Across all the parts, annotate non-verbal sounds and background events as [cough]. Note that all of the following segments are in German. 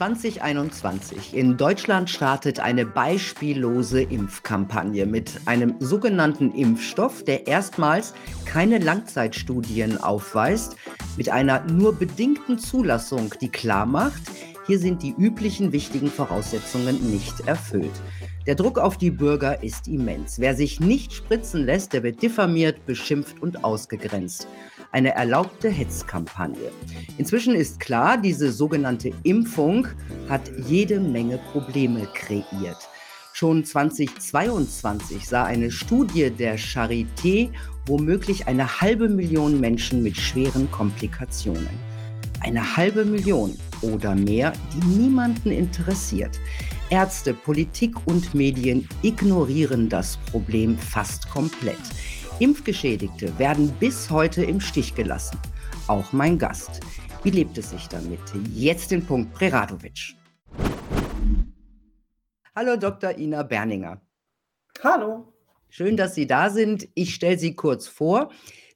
2021. In Deutschland startet eine beispiellose Impfkampagne mit einem sogenannten Impfstoff, der erstmals keine Langzeitstudien aufweist, mit einer nur bedingten Zulassung, die klar macht, hier sind die üblichen wichtigen Voraussetzungen nicht erfüllt. Der Druck auf die Bürger ist immens. Wer sich nicht spritzen lässt, der wird diffamiert, beschimpft und ausgegrenzt eine erlaubte Hetzkampagne. Inzwischen ist klar, diese sogenannte Impfung hat jede Menge Probleme kreiert. Schon 2022 sah eine Studie der Charité womöglich eine halbe Million Menschen mit schweren Komplikationen. Eine halbe Million oder mehr, die niemanden interessiert. Ärzte, Politik und Medien ignorieren das Problem fast komplett. Impfgeschädigte werden bis heute im Stich gelassen. Auch mein Gast. Wie lebt es sich damit? Jetzt den Punkt Preradovic. Hallo Dr. Ina Berninger. Hallo. Schön, dass Sie da sind. Ich stelle Sie kurz vor.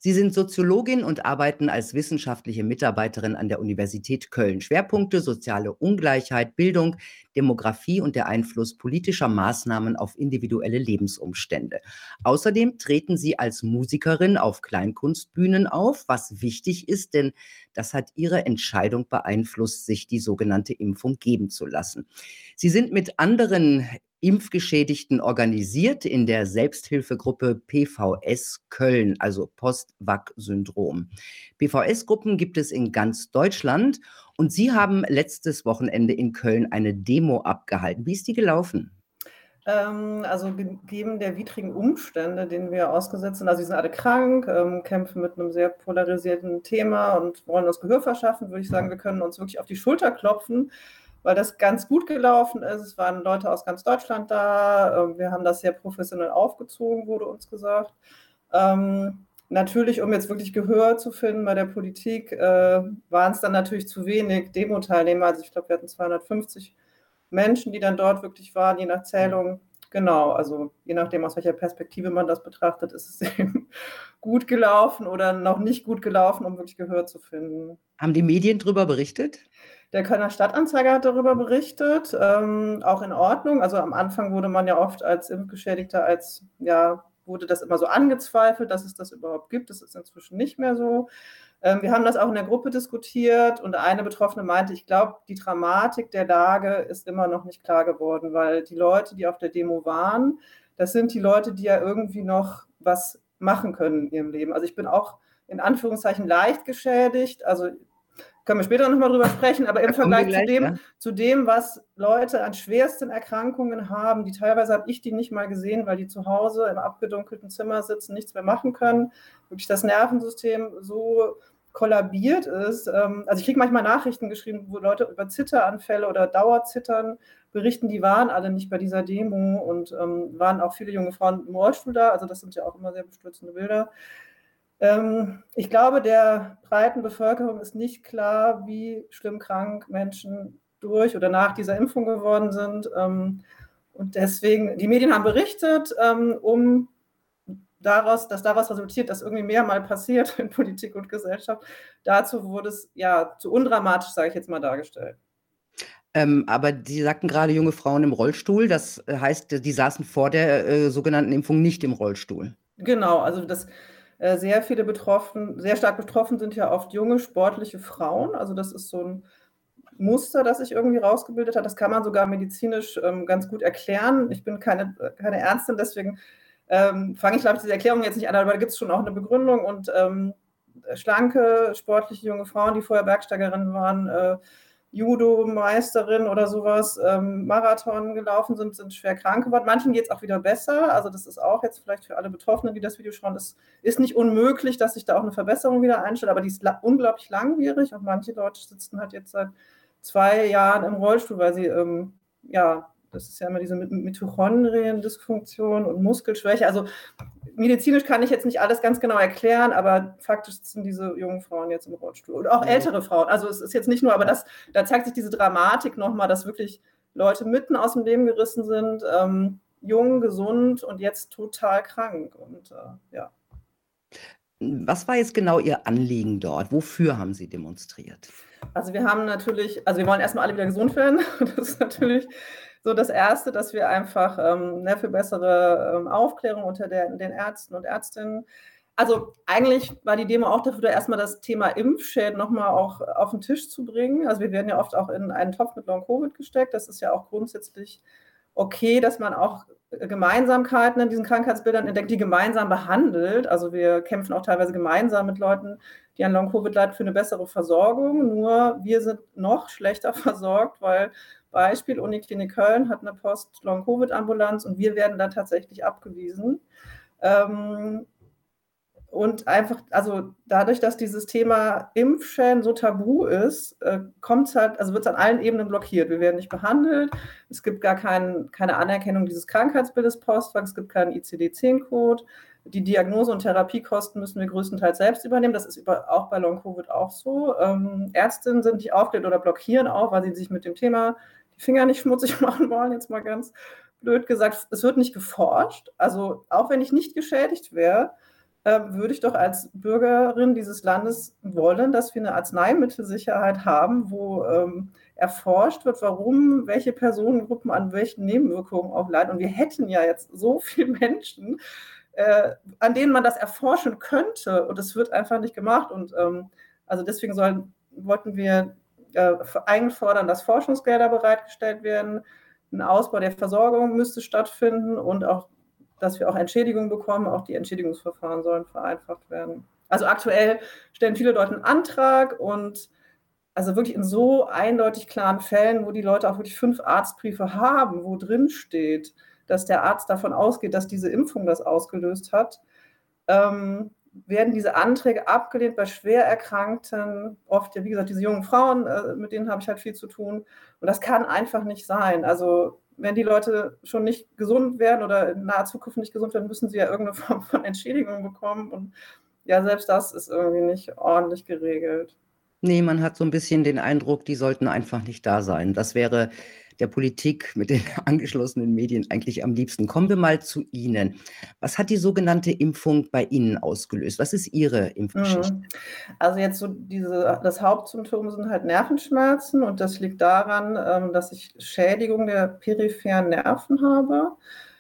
Sie sind Soziologin und arbeiten als wissenschaftliche Mitarbeiterin an der Universität Köln. Schwerpunkte soziale Ungleichheit, Bildung, Demografie und der Einfluss politischer Maßnahmen auf individuelle Lebensumstände. Außerdem treten Sie als Musikerin auf Kleinkunstbühnen auf, was wichtig ist, denn das hat Ihre Entscheidung beeinflusst, sich die sogenannte Impfung geben zu lassen. Sie sind mit anderen Impfgeschädigten organisiert in der Selbsthilfegruppe PVS Köln, also Post-Vac-Syndrom. PVS-Gruppen gibt es in ganz Deutschland und Sie haben letztes Wochenende in Köln eine Demo abgehalten. Wie ist die gelaufen? Ähm, also gegeben der widrigen Umstände, denen wir ausgesetzt sind, also sie sind alle krank, ähm, kämpfen mit einem sehr polarisierten Thema und wollen uns Gehör verschaffen, würde ich sagen, wir können uns wirklich auf die Schulter klopfen weil das ganz gut gelaufen ist. Es waren Leute aus ganz Deutschland da. Ähm, wir haben das sehr professionell aufgezogen, wurde uns gesagt. Ähm, natürlich, um jetzt wirklich Gehör zu finden bei der Politik, äh, waren es dann natürlich zu wenig Demo-Teilnehmer. Also ich glaube, wir hatten 250 Menschen, die dann dort wirklich waren, je nach Zählung. Genau, also je nachdem, aus welcher Perspektive man das betrachtet, ist es [laughs] eben gut gelaufen oder noch nicht gut gelaufen, um wirklich Gehör zu finden. Haben die Medien darüber berichtet? Der Kölner Stadtanzeiger hat darüber berichtet, ähm, auch in Ordnung. Also am Anfang wurde man ja oft als Impfgeschädigter, als ja, wurde das immer so angezweifelt, dass es das überhaupt gibt. Das ist inzwischen nicht mehr so. Ähm, wir haben das auch in der Gruppe diskutiert und eine Betroffene meinte, ich glaube, die Dramatik der Lage ist immer noch nicht klar geworden, weil die Leute, die auf der Demo waren, das sind die Leute, die ja irgendwie noch was machen können in ihrem Leben. Also ich bin auch in Anführungszeichen leicht geschädigt. Also können wir später nochmal drüber sprechen, aber im Vergleich gleich, zu, dem, ja. zu dem, was Leute an schwersten Erkrankungen haben, die teilweise habe ich die nicht mal gesehen, weil die zu Hause im abgedunkelten Zimmer sitzen, nichts mehr machen können, wirklich das Nervensystem so kollabiert ist. Ähm, also ich kriege manchmal Nachrichten geschrieben, wo Leute über Zitteranfälle oder Dauerzittern berichten, die waren alle nicht bei dieser Demo und ähm, waren auch viele junge Frauen im Rollstuhl da. Also das sind ja auch immer sehr bestürzende Bilder. Ähm, ich glaube, der breiten Bevölkerung ist nicht klar, wie schlimm krank Menschen durch oder nach dieser Impfung geworden sind. Ähm, und deswegen, die Medien haben berichtet, ähm, um daraus, dass daraus resultiert, dass irgendwie mehr mal passiert in Politik und Gesellschaft. Dazu wurde es ja zu undramatisch, sage ich jetzt mal, dargestellt. Ähm, aber Sie sagten gerade junge Frauen im Rollstuhl. Das heißt, die saßen vor der äh, sogenannten Impfung nicht im Rollstuhl. Genau, also das sehr viele betroffen, sehr stark betroffen sind ja oft junge, sportliche Frauen. Also das ist so ein Muster, das sich irgendwie rausgebildet hat. Das kann man sogar medizinisch ähm, ganz gut erklären. Ich bin keine, keine Ärztin, deswegen ähm, fange ich, glaube ich, diese Erklärung jetzt nicht an, aber da gibt es schon auch eine Begründung und ähm, schlanke, sportliche junge Frauen, die vorher Bergsteigerinnen waren, äh, Judo-Meisterin oder sowas, ähm, Marathon gelaufen sind, sind schwer krank geworden. Manchen geht es auch wieder besser. Also das ist auch jetzt vielleicht für alle Betroffenen, die das Video schauen, es ist nicht unmöglich, dass sich da auch eine Verbesserung wieder einstellt, aber die ist unglaublich langwierig und manche Leute sitzen halt jetzt seit zwei Jahren im Rollstuhl, weil sie ähm, ja das ist ja immer diese Mitochondrien-Dysfunktion und Muskelschwäche. Also medizinisch kann ich jetzt nicht alles ganz genau erklären, aber faktisch sind diese jungen Frauen jetzt im Rollstuhl. Und auch ältere Frauen. Also es ist jetzt nicht nur, aber das, da zeigt sich diese Dramatik nochmal, dass wirklich Leute mitten aus dem Leben gerissen sind, ähm, jung, gesund und jetzt total krank. Und äh, ja. Was war jetzt genau Ihr Anliegen dort? Wofür haben Sie demonstriert? Also wir haben natürlich, also wir wollen erstmal alle wieder gesund werden. [laughs] Das ist natürlich so das Erste, dass wir einfach ähm, ne, für bessere ähm, Aufklärung unter der, den Ärzten und Ärztinnen also eigentlich war die Demo auch dafür, erstmal das Thema Impfschäden nochmal auch auf den Tisch zu bringen. Also wir werden ja oft auch in einen Topf mit Long-Covid gesteckt. Das ist ja auch grundsätzlich okay, dass man auch Gemeinsamkeiten in diesen Krankheitsbildern entdeckt, die gemeinsam behandelt. Also wir kämpfen auch teilweise gemeinsam mit Leuten, die an Long-Covid leiden, für eine bessere Versorgung. Nur wir sind noch schlechter [laughs] versorgt, weil Beispiel Uniklinik Köln hat eine Post-Long-Covid-Ambulanz und wir werden dann tatsächlich abgewiesen. Ähm, und einfach, also dadurch, dass dieses Thema Impfschäden so tabu ist, äh, kommt halt, also wird es an allen Ebenen blockiert. Wir werden nicht behandelt, es gibt gar kein, keine Anerkennung dieses Krankheitsbildes Postfach, es gibt keinen ICD-10-Code. Die Diagnose- und Therapiekosten müssen wir größtenteils selbst übernehmen. Das ist über, auch bei Long-Covid auch so. Ähm, Ärztinnen sind nicht aufgelegt oder blockieren auch, weil sie sich mit dem Thema die Finger nicht schmutzig [laughs] machen wollen, jetzt mal ganz blöd gesagt. Es wird nicht geforscht. Also auch wenn ich nicht geschädigt wäre, ähm, würde ich doch als Bürgerin dieses Landes wollen, dass wir eine Arzneimittelsicherheit haben, wo ähm, erforscht wird, warum welche Personengruppen an welchen Nebenwirkungen auch leiden. Und wir hätten ja jetzt so viele Menschen, äh, an denen man das erforschen könnte. Und es wird einfach nicht gemacht. Und ähm, also deswegen sollen, wollten wir äh, einfordern, dass Forschungsgelder bereitgestellt werden. Ein Ausbau der Versorgung müsste stattfinden und auch dass wir auch Entschädigungen bekommen. Auch die Entschädigungsverfahren sollen vereinfacht werden. Also aktuell stellen viele Leute einen Antrag und also wirklich in so eindeutig klaren Fällen, wo die Leute auch wirklich fünf Arztbriefe haben, wo drin steht, dass der Arzt davon ausgeht, dass diese Impfung das ausgelöst hat, ähm, werden diese Anträge abgelehnt bei schwer Erkrankten, oft, wie gesagt, diese jungen Frauen, äh, mit denen habe ich halt viel zu tun. Und das kann einfach nicht sein. Also wenn die Leute schon nicht gesund werden oder in naher Zukunft nicht gesund werden, müssen sie ja irgendeine [laughs] Form von Entschädigung bekommen. Und ja, selbst das ist irgendwie nicht ordentlich geregelt. Nee, man hat so ein bisschen den Eindruck, die sollten einfach nicht da sein. Das wäre der Politik mit den [laughs] angeschlossenen Medien eigentlich am liebsten. Kommen wir mal zu Ihnen. Was hat die sogenannte Impfung bei Ihnen ausgelöst? Was ist Ihre Impfgeschichte? Mhm. Also jetzt so diese, das Hauptsymptom sind halt Nervenschmerzen und das liegt daran, ähm, dass ich Schädigung der peripheren Nerven habe.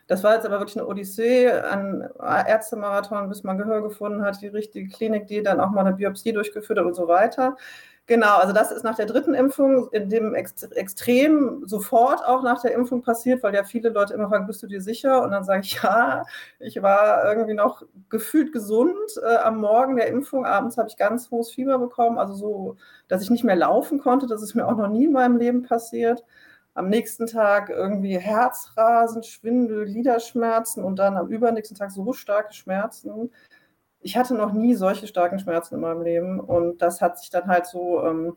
Das war jetzt aber wirklich eine Odyssee an Ärztemarathon, bis man Gehör gefunden hat, die richtige Klinik, die dann auch mal eine Biopsie durchgeführt hat und so weiter. Genau, also das ist nach der dritten Impfung in dem Ext Extrem sofort auch nach der Impfung passiert, weil ja viele Leute immer fragen, bist du dir sicher? Und dann sage ich, [laughs] ja, ich war irgendwie noch gefühlt gesund äh, am Morgen der Impfung. Abends habe ich ganz hohes Fieber bekommen, also so, dass ich nicht mehr laufen konnte. Das ist mir auch noch nie in meinem Leben passiert. Am nächsten Tag irgendwie Herzrasen, Schwindel, Gliederschmerzen und dann am übernächsten Tag so starke Schmerzen, ich hatte noch nie solche starken Schmerzen in meinem Leben und das hat sich dann halt so ähm,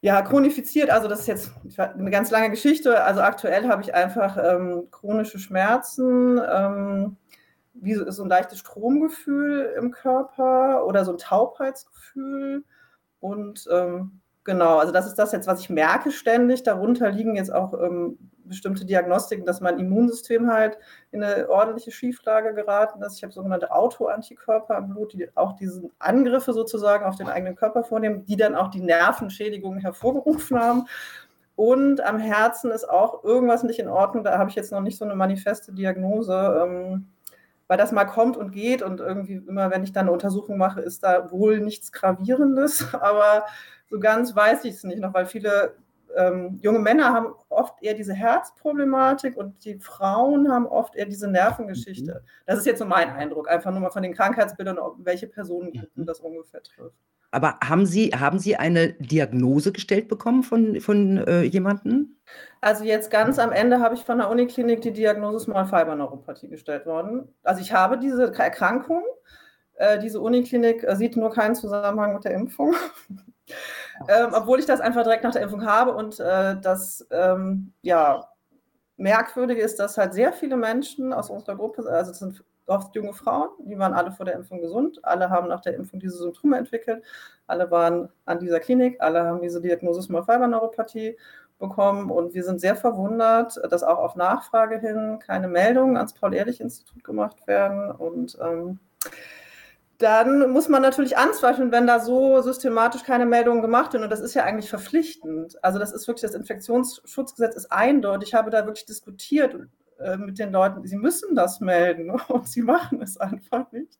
ja, chronifiziert. Also das ist jetzt eine ganz lange Geschichte. Also aktuell habe ich einfach ähm, chronische Schmerzen, ähm, wie so, so ein leichtes Stromgefühl im Körper oder so ein Taubheitsgefühl und ähm, Genau, also das ist das jetzt, was ich merke ständig. Darunter liegen jetzt auch ähm, bestimmte Diagnostiken, dass mein Immunsystem halt in eine ordentliche Schieflage geraten ist. Ich habe sogenannte Autoantikörper im Blut, die auch diese Angriffe sozusagen auf den eigenen Körper vornehmen, die dann auch die Nervenschädigungen hervorgerufen haben. Und am Herzen ist auch irgendwas nicht in Ordnung. Da habe ich jetzt noch nicht so eine manifeste Diagnose. Ähm, weil das mal kommt und geht und irgendwie immer, wenn ich dann eine Untersuchung mache, ist da wohl nichts Gravierendes, [laughs] aber so ganz weiß ich es nicht noch, weil viele ähm, junge Männer haben oft eher diese Herzproblematik und die Frauen haben oft eher diese Nervengeschichte. Mhm. Das ist jetzt so mein Eindruck, einfach nur mal von den Krankheitsbildern, welche Personengruppen mhm. das ungefähr trifft. Aber haben Sie, haben Sie eine Diagnose gestellt bekommen von, von äh, jemandem? Also jetzt ganz am Ende habe ich von der Uniklinik die Diagnose Small Fiber Neuropathie gestellt worden. Also ich habe diese Erkrankung. Äh, diese Uniklinik äh, sieht nur keinen Zusammenhang mit der Impfung. Ähm, obwohl ich das einfach direkt nach der Impfung habe und äh, das ähm, ja, Merkwürdige ist, dass halt sehr viele Menschen aus unserer Gruppe, also es sind oft junge Frauen, die waren alle vor der Impfung gesund, alle haben nach der Impfung diese Symptome entwickelt, alle waren an dieser Klinik, alle haben diese Diagnose Small Fiber Neuropathie bekommen und wir sind sehr verwundert, dass auch auf Nachfrage hin keine Meldungen ans Paul-Ehrlich-Institut gemacht werden und ähm, dann muss man natürlich anzweifeln, wenn da so systematisch keine Meldungen gemacht werden. Und das ist ja eigentlich verpflichtend. Also das ist wirklich, das Infektionsschutzgesetz ist eindeutig. Ich habe da wirklich diskutiert äh, mit den Leuten, sie müssen das melden [laughs] und sie machen es einfach nicht.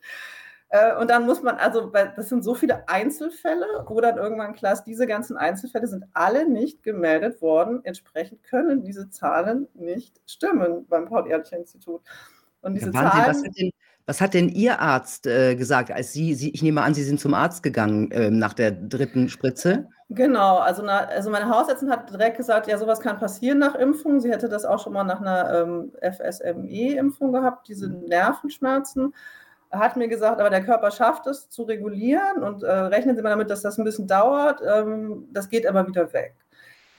Äh, und dann muss man, also das sind so viele Einzelfälle, wo dann irgendwann klar ist, diese ganzen Einzelfälle sind alle nicht gemeldet worden. Entsprechend können diese Zahlen nicht stimmen beim Paul-Ehrlich-Institut. Und diese ja, Zahlen. Was hat, denn, was hat denn Ihr Arzt äh, gesagt, als Sie, Sie, ich nehme an, Sie sind zum Arzt gegangen äh, nach der dritten Spritze? Genau, also, na, also meine Hausärztin hat direkt gesagt, ja, sowas kann passieren nach Impfung. Sie hätte das auch schon mal nach einer ähm, FSME-Impfung gehabt, diese mhm. Nervenschmerzen hat mir gesagt, aber der Körper schafft es zu regulieren und äh, rechnen Sie mal damit, dass das ein bisschen dauert. Ähm, das geht aber wieder weg.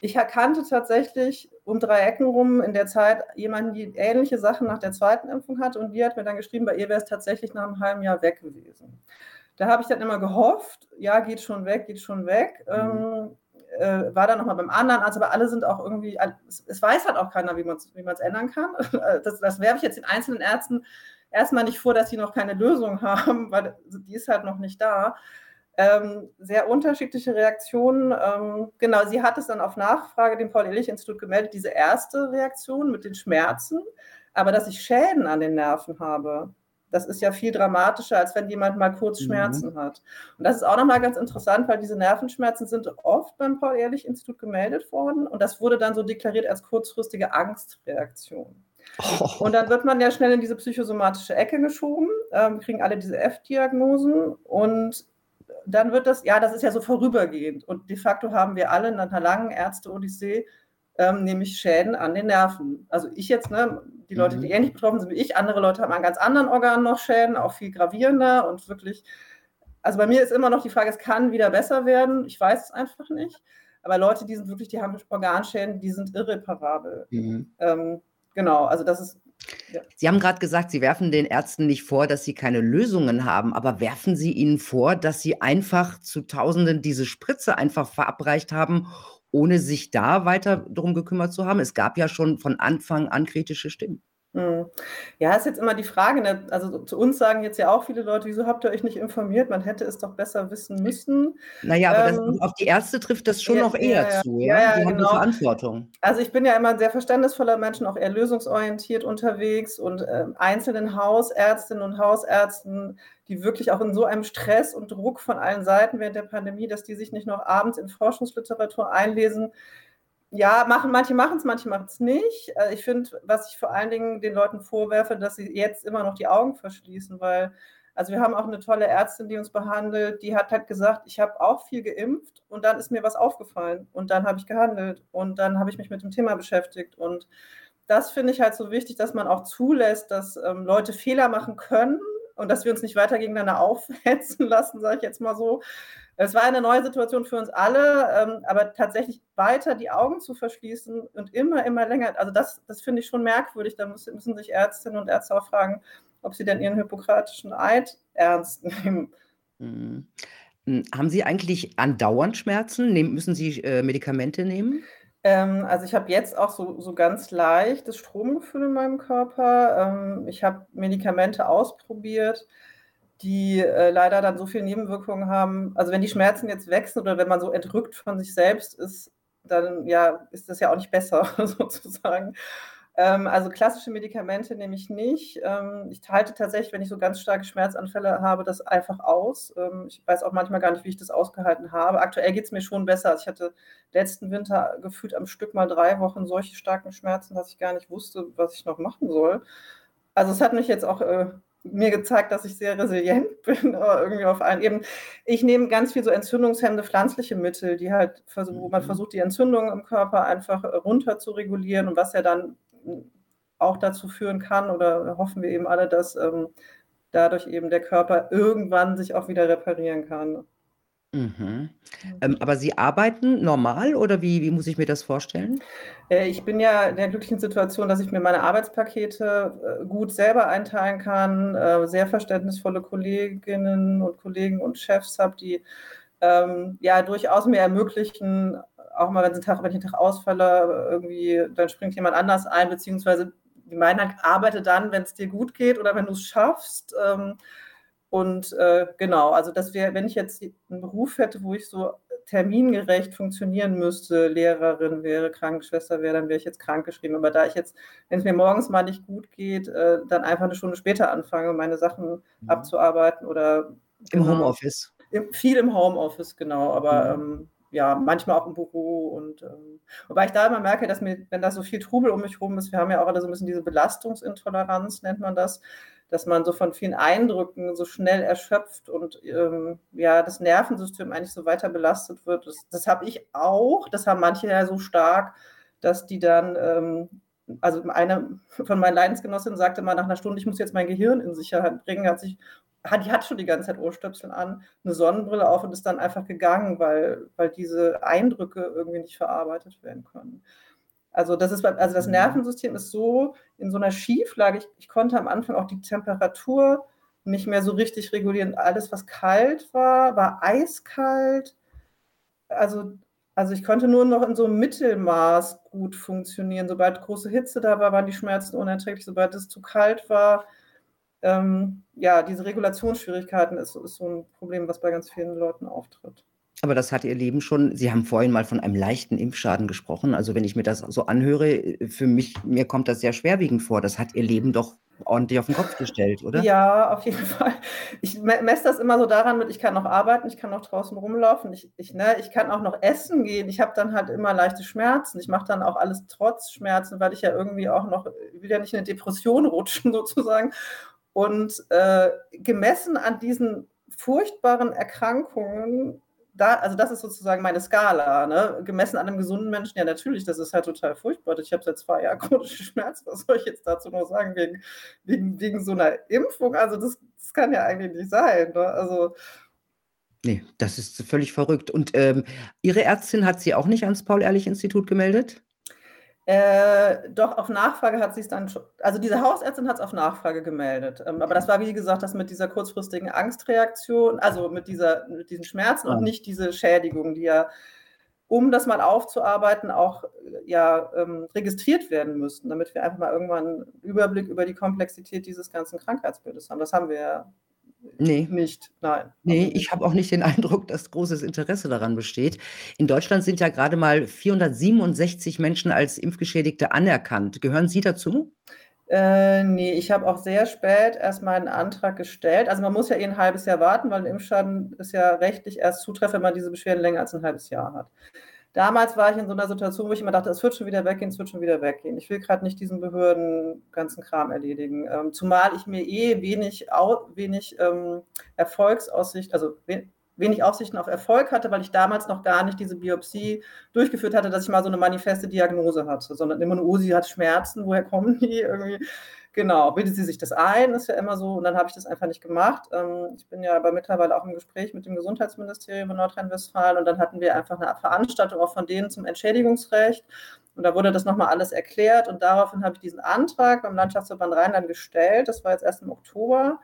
Ich erkannte tatsächlich um drei Ecken rum in der Zeit jemanden, die ähnliche Sachen nach der zweiten Impfung hatte und die hat mir dann geschrieben, bei ihr wäre es tatsächlich nach einem halben Jahr weg gewesen. Da habe ich dann immer gehofft, ja, geht schon weg, geht schon weg. Mhm. Ähm, äh, war dann nochmal beim anderen Arzt, aber alle sind auch irgendwie, es, es weiß halt auch keiner, wie man es wie ändern kann. [laughs] Das, das werfe ich jetzt den einzelnen Ärzten erstmal nicht vor, dass sie noch keine Lösung [laughs] haben, weil die ist halt noch nicht da. Ähm, sehr unterschiedliche Reaktionen. Ähm, genau, sie hat es dann auf Nachfrage dem Paul-Ehrlich-Institut gemeldet, diese erste Reaktion mit den Schmerzen, aber dass ich Schäden an den Nerven habe, das ist ja viel dramatischer, als wenn jemand mal kurz mhm. Schmerzen mhm. hat. Und das ist auch nochmal ganz interessant, weil diese Nervenschmerzen sind oft beim Paul-Ehrlich-Institut gemeldet worden und das wurde dann so deklariert als kurzfristige Angstreaktion. Oh. Und dann wird man ja schnell in diese psychosomatische Ecke geschoben, ähm, kriegen alle diese F-Diagnosen und dann wird das, ja, das ist ja so vorübergehend. Und de facto haben wir alle in einer langen Ärzte-Odyssee ähm, nämlich Schäden an den Nerven. Also ich jetzt, ne, die Leute, die mhm. ähnlich betroffen sind wie ich, andere Leute haben an ganz anderen Organen noch Schäden, auch viel gravierender und wirklich, also bei mir ist immer noch die Frage, es kann wieder besser werden. Ich weiß es einfach nicht. Aber Leute, die sind wirklich, die haben Organschäden, die sind irreparabel. Mhm. Ähm, Genau, also das ist. Sie haben gerade gesagt, Sie werfen den Ärzten nicht vor, dass sie keine Lösungen haben, aber werfen Sie ihnen vor, dass sie einfach zu Tausenden diese Spritze einfach verabreicht haben, ohne sich da weiter darum gekümmert zu haben? Es gab ja schon von Anfang an kritische Stimmen. Hm. Ja, ist jetzt immer die Frage, ne? also zu uns sagen jetzt ja auch viele Leute, wieso habt ihr euch nicht informiert? Man hätte es doch besser wissen müssen. Naja, aber ähm, das, auf die Ärzte trifft das schon ja, noch eher ja, zu, ja? ja die haben genau. eine Verantwortung. Also ich bin ja immer ein sehr verständnisvoller Mensch, auch eher lösungsorientiert unterwegs und äh, einzelnen Hausärztinnen und Hausärzten, die wirklich auch in so einem Stress und Druck von allen Seiten während der Pandemie, dass die sich nicht noch abends in Forschungsliteratur einlesen, ja, machen, manche machen es, manche machen es nicht. Äh, ich finde, was ich vor allen Dingen den Leuten vorwerfe, dass sie jetzt immer noch die Augen verschließen, weil, also wir haben auch eine tolle Ärztin, die uns behandelt, die hat halt gesagt, ich habe auch viel geimpft und dann ist mir was aufgefallen und dann habe ich gehandelt und dann habe ich mich mit dem Thema beschäftigt und das finde ich halt so wichtig, dass man auch zulässt, dass ähm, Leute Fehler machen können und dass wir uns nicht weiter gegeneinander [laughs] aufhetzen lassen, sage ich jetzt mal so, es war eine neue Situation für uns alle, ähm, aber tatsächlich weiter die Augen zu verschließen und immer, immer länger, also das, das finde ich schon merkwürdig. Da müssen, sich Ärztinnen und Ärzte auch fragen, ob sie denn ihren hippokratischen Eid ernst nehmen. Mhm. Hm, haben Sie eigentlich andauernd Schmerzen? Nehm, müssen Sie äh, Medikamente nehmen? Ähm, also ich habe jetzt auch so, so ganz leichtes Stromgefühl in meinem Körper. Ähm, ich habe Medikamente ausprobiert die äh, leider dann so viele Nebenwirkungen haben. Also wenn die Schmerzen jetzt wechseln oder wenn man so entrückt von sich selbst ist, dann ja, ist das ja auch nicht besser [laughs] sozusagen. Ähm, also klassische Medikamente nehme ich nicht. Ähm, ich halte tatsächlich, wenn ich so ganz starke Schmerzanfälle habe, das einfach aus. Ähm, ich weiß auch manchmal gar nicht, wie ich das ausgehalten habe. Aktuell geht es mir schon besser. Also ich hatte letzten Winter gefühlt am Stück mal drei Wochen solche starken Schmerzen, dass ich gar nicht wusste, was ich noch machen soll. Also es hat mich jetzt auch äh, mir gezeigt, dass ich sehr resilient [laughs] bin, aber irgendwie auf allen Ebenen. Ich nehme ganz viel so entzündungshemmende pflanzliche Mittel, die halt, wo man mhm. versucht, die Entzündung im Körper einfach runter zu regulieren und was ja dann auch dazu führen kann, oder hoffen wir eben alle, dass ähm, dadurch eben der Körper irgendwann sich auch wieder reparieren kann. Mhm. Ähm, aber Sie arbeiten normal oder wie wie muss ich mir das vorstellen? Äh, ich bin ja in der glücklichen Situation, dass ich mir meine Arbeitspakete, äh, gut selber einteilen kann, äh, sehr verständnisvolle Kolleginnen und Kollegen und Chefs habe, die, ähm, ja durchaus mir ermöglichen, auch mal, wenn sie Tag wenn ich 'n Tag ausfalle, irgendwie dann springt jemand anders ein, beziehungsweise die meinen halt: „Arbeite dann, wenn es dir gut geht oder wenn du es schaffst.“ Ähm und äh, genau, also das wäre, wenn ich jetzt einen Beruf hätte, wo ich so termingerecht funktionieren müsste, Lehrerin wäre, Krankenschwester wäre, dann wäre ich jetzt krankgeschrieben. Aber da ich jetzt, wenn es mir morgens mal nicht gut geht, äh, dann einfach eine Stunde später anfange, meine Sachen mhm. abzuarbeiten oder im genau, Homeoffice. Im, viel im Homeoffice, genau, aber mhm. ähm, ja, manchmal auch im Büro und ähm, wobei ich da immer merke, dass mir, wenn da so viel Trubel um mich rum ist, wir haben ja auch alle so ein bisschen diese Belastungsintoleranz, nennt man das, dass man so von vielen Eindrücken so schnell erschöpft und ähm, ja, das Nervensystem eigentlich so weiter belastet wird. Das, das habe ich auch, das haben manche ja so stark, dass die dann, ähm, also eine von meinen Leidensgenossinnen sagte mal nach einer Stunde, ich muss jetzt mein Gehirn in Sicherheit bringen, hat sich die hat schon die ganze Zeit Ohrstöpsel an, eine Sonnenbrille auf und ist dann einfach gegangen, weil, weil diese Eindrücke irgendwie nicht verarbeitet werden können. Also das ist, also das. Nervensystem ist so in so einer Schieflage. Ich, ich konnte am Anfang auch die Temperatur nicht mehr so richtig regulieren. Alles, was kalt war, war eiskalt. Also, also ich konnte nur noch in so einem Mittelmaß gut funktionieren. Sobald große Hitze da war, waren die Schmerzen unerträglich. Sobald es zu kalt war, ähm, ja, diese Regulationsschwierigkeiten ist, ist so ein Problem, was bei ganz vielen Leuten auftritt. Aber das hat Ihr Leben schon Sie haben vorhin mal von einem leichten Impfschaden gesprochen. Also, wenn ich mir das so anhöre, für mich mir kommt das sehr schwerwiegend vor. Das hat Ihr Leben doch ordentlich auf den Kopf gestellt, oder? Ja, auf jeden Fall. Ich messe das immer so daran mit, ich kann noch arbeiten, ich kann noch draußen rumlaufen, ich, ich, ne, ich kann auch noch essen gehen. Ich habe dann halt immer leichte Schmerzen. Ich mache dann auch alles trotz Schmerzen, weil ich ja irgendwie auch noch, will ja nicht in eine Depression rutschen [laughs] sozusagen. Und äh, gemessen an diesen furchtbaren Erkrankungen, da, also das ist sozusagen meine Skala, ne? gemessen an einem gesunden Menschen, ja natürlich, das ist halt total furchtbar. Ich habe seit zwei Jahren chronische Schmerzen, was soll ich jetzt dazu noch sagen, wegen, wegen, wegen so einer Impfung? Also das, das kann ja eigentlich nicht sein. Ne? Also Nee, das ist völlig verrückt. Und ähm, Ihre Ärztin hat Sie auch nicht ans Paul-Ehrlich-Institut gemeldet? Äh, doch, auf Nachfrage hat sie es dann schon, also diese Hausärztin hat es auf Nachfrage gemeldet. Ähm, aber das war, wie gesagt, das mit dieser kurzfristigen Angstreaktion, also mit, dieser, mit diesen Schmerzen ja. und nicht diese Schädigung, die ja, um das mal aufzuarbeiten, auch ja, ähm, registriert werden müssten, damit wir einfach mal irgendwann einen Überblick über die Komplexität dieses ganzen Krankheitsbildes haben. Das haben wir ja Nee. Nicht, nein. Nee, ich habe auch nicht den [laughs] Eindruck, dass großes Interesse daran besteht. In Deutschland sind ja gerade mal 467 Menschen als Impfgeschädigte anerkannt. Gehören Sie dazu? Äh, nee, ich habe auch sehr spät erst meinen Antrag gestellt. Also man muss ja eh ein halbes Jahr warten, weil ein Impfschaden ist ja rechtlich erst zutreffend, wenn man diese Beschwerden länger als ein halbes Jahr hat. Damals war ich in so einer Situation, wo ich immer dachte, es wird schon wieder weggehen, es wird schon wieder weggehen. Ich will gerade nicht diesen Behörden ganzen Kram erledigen. Ähm, zumal ich mir eh wenig, wenig ähm, Erfolgsaussicht, also wenig Aussichten auf Erfolg hatte, weil ich damals noch gar nicht diese Biopsie durchgeführt hatte, dass ich mal so eine manifeste Diagnose hatte, sondern immer nur, oh, sie hat Schmerzen, woher kommen die irgendwie? Genau, bildet sie sich das ein, ist ja immer so, und dann habe ich das einfach nicht gemacht. Ähm, ich bin ja aber mittlerweile auch im Gespräch mit dem Gesundheitsministerium in Nordrhein-Westfalen und dann hatten wir einfach eine Veranstaltung auch von denen zum Entschädigungsrecht und da wurde das nochmal alles erklärt und daraufhin habe ich diesen Antrag beim Landschaftsverband Rheinland gestellt, das war jetzt erst im Oktober.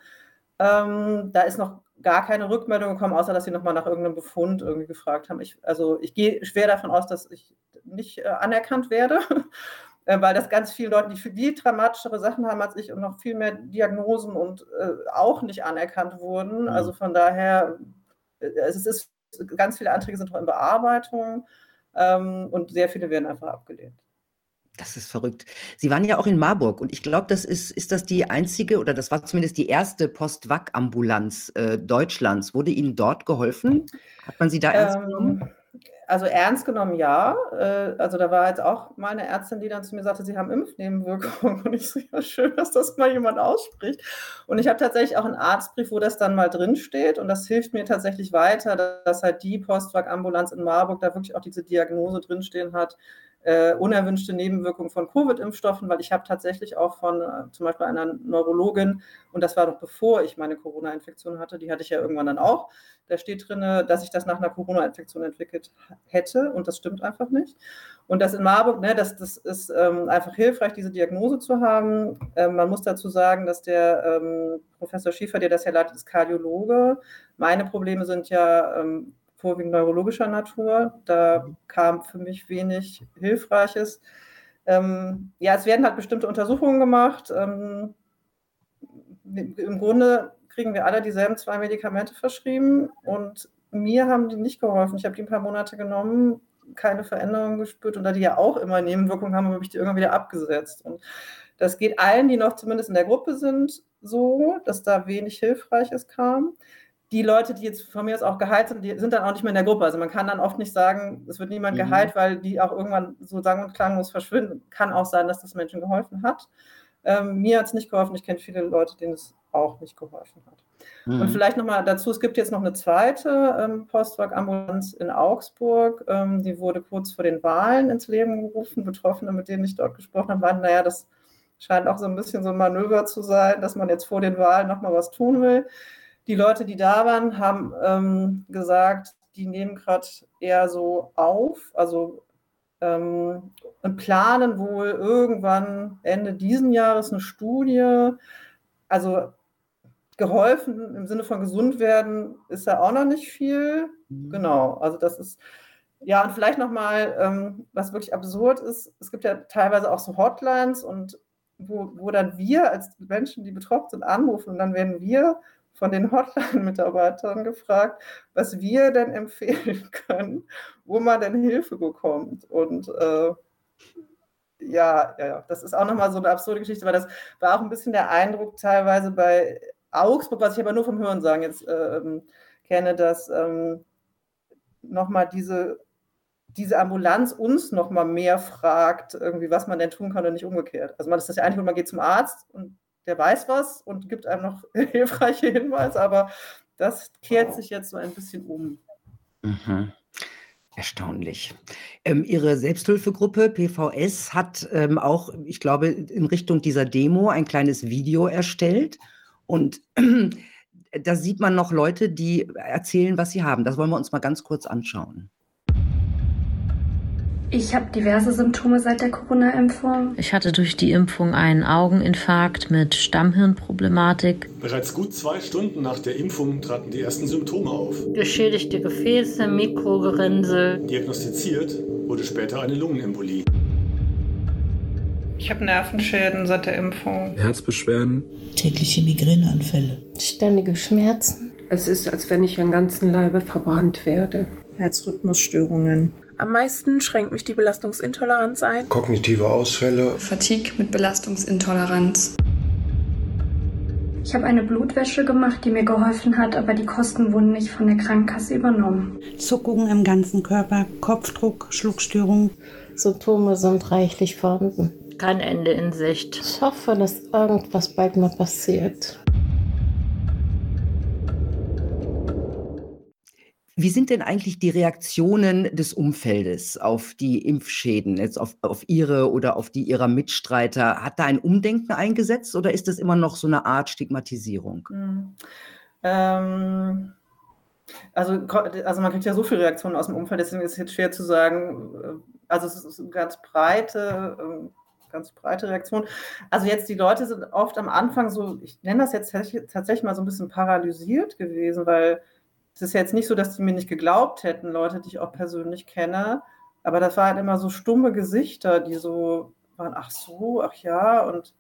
Ähm, da ist noch gar keine Rückmeldung gekommen, außer dass sie nochmal nach irgendeinem Befund irgendwie gefragt haben. Ich, also ich gehe schwer davon aus, dass ich nicht äh, anerkannt werde. Äh, weil das ganz viele Leute, die viel dramatischere Sachen haben als ich und noch viel mehr Diagnosen und äh, auch nicht anerkannt wurden. Mhm. Also von daher, äh, es ist, ganz viele Anträge sind noch in Bearbeitung ähm, und sehr viele werden einfach abgelehnt. Das ist verrückt. Sie waren ja auch in Marburg und ich glaube, das ist, ist das die einzige oder das war zumindest die erste Post-Vac-Ambulanz äh, Deutschlands. Wurde Ihnen dort geholfen? Hat man Sie da ernst ähm, genommen? Also ernst genommen ja. Äh, also da war jetzt auch meine Ärztin, die dann zu mir sagte, sie haben Impfnebenwirkungen. [laughs] Und ich so, ja, schön, dass das mal jemand ausspricht. Und ich habe tatsächlich auch einen Arztbrief, wo das dann mal drinsteht. Und das hilft mir tatsächlich weiter, dass halt die Postwag-Ambulanz in Marburg da wirklich auch diese Diagnose drinstehen hat, äh, unerwünschte Nebenwirkungen von Covid-Impfstoffen, weil ich habe tatsächlich auch von äh, zum Beispiel einer Neurologin, und das war doch bevor ich meine Corona-Infektion hatte, die hatte ich ja irgendwann dann auch, da steht drin, dass ich das nach einer Corona-Infektion entwickelt hätte und das stimmt einfach nicht. Und das in Marburg, ne, das, das ist ähm, einfach hilfreich, diese Diagnose zu haben. Ähm, man muss dazu sagen, dass der ähm, Professor Schiefer, der das ja leitet, ist Kardiologe. Meine Probleme sind ja ähm, vorwiegend neurologischer Natur. Da kam für mich wenig Hilfreiches. Ähm, ja, es werden halt bestimmte Untersuchungen gemacht. Ähm, Im Grunde kriegen wir alle dieselben zwei Medikamente verschrieben und mir haben die nicht geholfen. Ich habe die ein paar Monate genommen, keine Veränderung gespürt und da die ja auch immer Nebenwirkungen haben, habe ich die irgendwann wieder abgesetzt. Und das geht allen, die noch zumindest in der Gruppe sind, so, dass da wenig Hilfreiches kam. Die Leute, die jetzt von mir aus auch geheilt sind, die sind dann auch nicht mehr in der Gruppe. Also man kann dann oft nicht sagen, es wird niemand mhm. geheilt, weil die auch irgendwann so sang- und klanglos verschwinden. Kann auch sein, dass das Menschen geholfen hat. Ähm, mir hat es nicht geholfen. Ich kenne viele Leute, denen es auch nicht geholfen hat. Mhm. Und vielleicht nochmal dazu, es gibt jetzt noch eine zweite ähm, Postdoc-Ambulanz in Augsburg. Ähm, die wurde kurz vor den Wahlen ins Leben gerufen. Betroffene, mit denen ich dort gesprochen habe, waren, naja, das scheint auch so ein bisschen so ein Manöver zu sein, dass man jetzt vor den Wahlen nochmal was tun will. Die Leute, die da waren, haben ähm, gesagt, die nehmen gerade eher so auf, also ähm, planen wohl irgendwann Ende diesen Jahres eine Studie. Also geholfen im Sinne von gesund werden ist ja auch noch nicht viel. Mhm. Genau, also das ist ja und vielleicht noch mal, ähm, was wirklich absurd ist. Es gibt ja teilweise auch so Hotlines und wo, wo dann wir als Menschen, die betroffen sind, anrufen und dann werden wir von den Hotline-Mitarbeitern gefragt, was wir denn empfehlen [laughs] können, wo man denn Hilfe bekommt. Und äh, ja, ja, das ist auch nochmal so eine absurde Geschichte, weil das war auch ein bisschen der Eindruck teilweise bei Augsburg, was ich aber nur vom Hören sagen jetzt äh, kenne, dass ähm, nochmal diese diese Ambulanz uns noch mal mehr fragt, irgendwie, was man denn tun kann und nicht umgekehrt. Also man ist das ja eigentlich, man geht zum Arzt und der weiß was und gibt einem noch [laughs] hilfreiche Hinweise, aber das kehrt sich jetzt so ein bisschen um. Mhm. Erstaunlich. Ähm, Ihre Selbsthilfegruppe PVS hat ähm, auch, ich glaube, in Richtung dieser Demo ein kleines Video erstellt. Und [clears throat] da sieht man noch Leute, die erzählen, was sie haben. Das wollen wir uns mal ganz kurz anschauen. Ich habe diverse Symptome seit der Corona-Impfung. Ich hatte durch die Impfung einen Augeninfarkt mit Stammhirnproblematik. Bereits gut zwei Stunden nach der Impfung traten die ersten Symptome auf. Geschädigte Gefäße, Mikrogerinnsel. Diagnostiziert wurde später eine Lungenembolie. Ich habe Nervenschäden seit der Impfung. Herzbeschwerden. Tägliche Migräneanfälle. Ständige Schmerzen. Es ist, als wenn ich am ganzen Leibe verbrannt werde. Herzrhythmusstörungen. Am meisten schränkt mich die Belastungsintoleranz ein. Kognitive Ausfälle. Fatigue mit Belastungsintoleranz. Ich habe eine Blutwäsche gemacht, die mir geholfen hat, aber die Kosten wurden nicht von der Krankenkasse übernommen. Zuckungen im ganzen Körper, Kopfdruck, Schluckstörungen. Symptome sind reichlich vorhanden. Kein Ende in Sicht. Ich hoffe, dass irgendwas bald mal passiert. Wie sind denn eigentlich die Reaktionen des Umfeldes auf die Impfschäden, jetzt auf, auf Ihre oder auf die Ihrer Mitstreiter? Hat da ein Umdenken eingesetzt oder ist das immer noch so eine Art Stigmatisierung? Mhm. Ähm, also, also man kriegt ja so viele Reaktionen aus dem Umfeld, deswegen ist es jetzt schwer zu sagen. Äh, also es ist eine ganz breite, ähm, ganz breite Reaktion. Also jetzt die Leute sind oft am Anfang so, ich nenne das jetzt tatsächlich mal so ein bisschen paralysiert gewesen, weil es ist jetzt nicht so, dass die mir nicht geglaubt hätten, Leute, die ich auch persönlich kenne, aber das waren immer so stumme Gesichter, die so waren, ach so, ach ja, und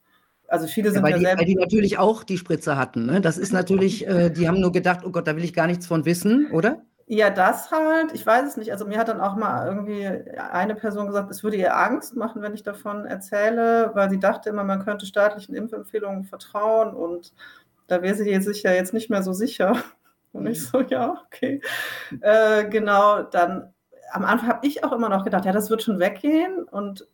also viele sind ja, weil, ja die, selbst. Weil die natürlich auch die Spritze hatten. Ne? Das ist natürlich, äh, die haben nur gedacht, oh Gott, da will ich gar nichts von wissen, oder? Ja, das halt, ich weiß es nicht. Also mir hat dann auch mal irgendwie eine Person gesagt, es würde ihr Angst machen, wenn ich davon erzähle, weil sie dachte immer, man könnte staatlichen Impfempfehlungen vertrauen und da wäre sie sich ja jetzt nicht mehr so sicher. Und ich so, ja, okay. Äh, genau, dann am Anfang habe ich auch immer noch gedacht, ja, das wird schon weggehen. Und